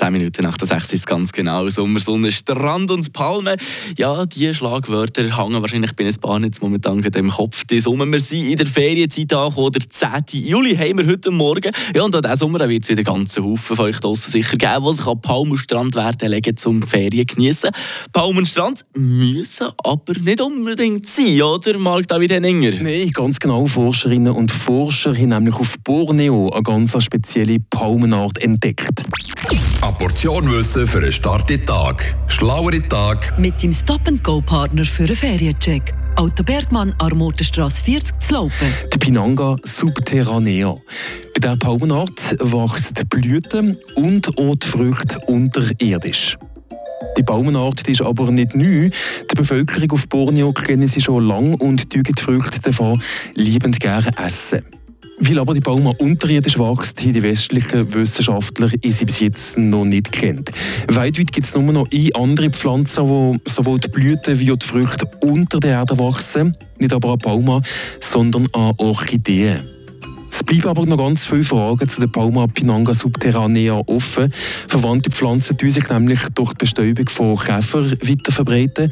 10 Minuten nach der 6 ist es ganz genau. Sommer, Sonne, Strand und Palmen. Ja, diese Schlagwörter hängen wahrscheinlich bei ein paar jetzt momentan in dem Kopf. Die Sommer, wir sind in der Ferienzeit angekommen, der 10. Juli haben wir heute Morgen. Ja, und an diesem Sommer wird es wieder ganzen Haufen von euch draussen sicher geben, die sich an Palm und Strand werden legen zum Ferien genießen. Palm und Strand müssen aber nicht unbedingt sein, oder Marc David Henninger? Nein, ganz genau. Forscherinnen und Forscher haben nämlich auf Borneo eine ganz spezielle Palmenart entdeckt. Portion Wissen für einen starken Tag. Schlauere Tag. Mit dem Stop-and-Go-Partner für einen Feriencheck. Auto Bergmann, Armotenstrasse 40 zu Laupen. Die Pinanga subterranea. Bei dieser Palmenart wachsen die Blüten und auch die Früchte unterirdisch. Die Baumenart die ist aber nicht neu. Die Bevölkerung auf Borneo kennen sie schon lange und die Früchte davon liebend gerne essen. Weil aber die Bauma unterirdisch wächst, haben die westlichen Wissenschaftler sie bis jetzt noch nicht kennt. Weitweit gibt es nur noch eine andere Pflanze, wo sowohl die Blüten wie auch die Früchte unter der Erde wachsen. Nicht aber an Bauma, sondern an Orchideen. Es bleiben aber noch ganz viele Fragen zu der Palma Pinanga subterranea offen. Verwandte Pflanzen tun sich nämlich durch die Bestäubung von Käfer weiter verbreiten.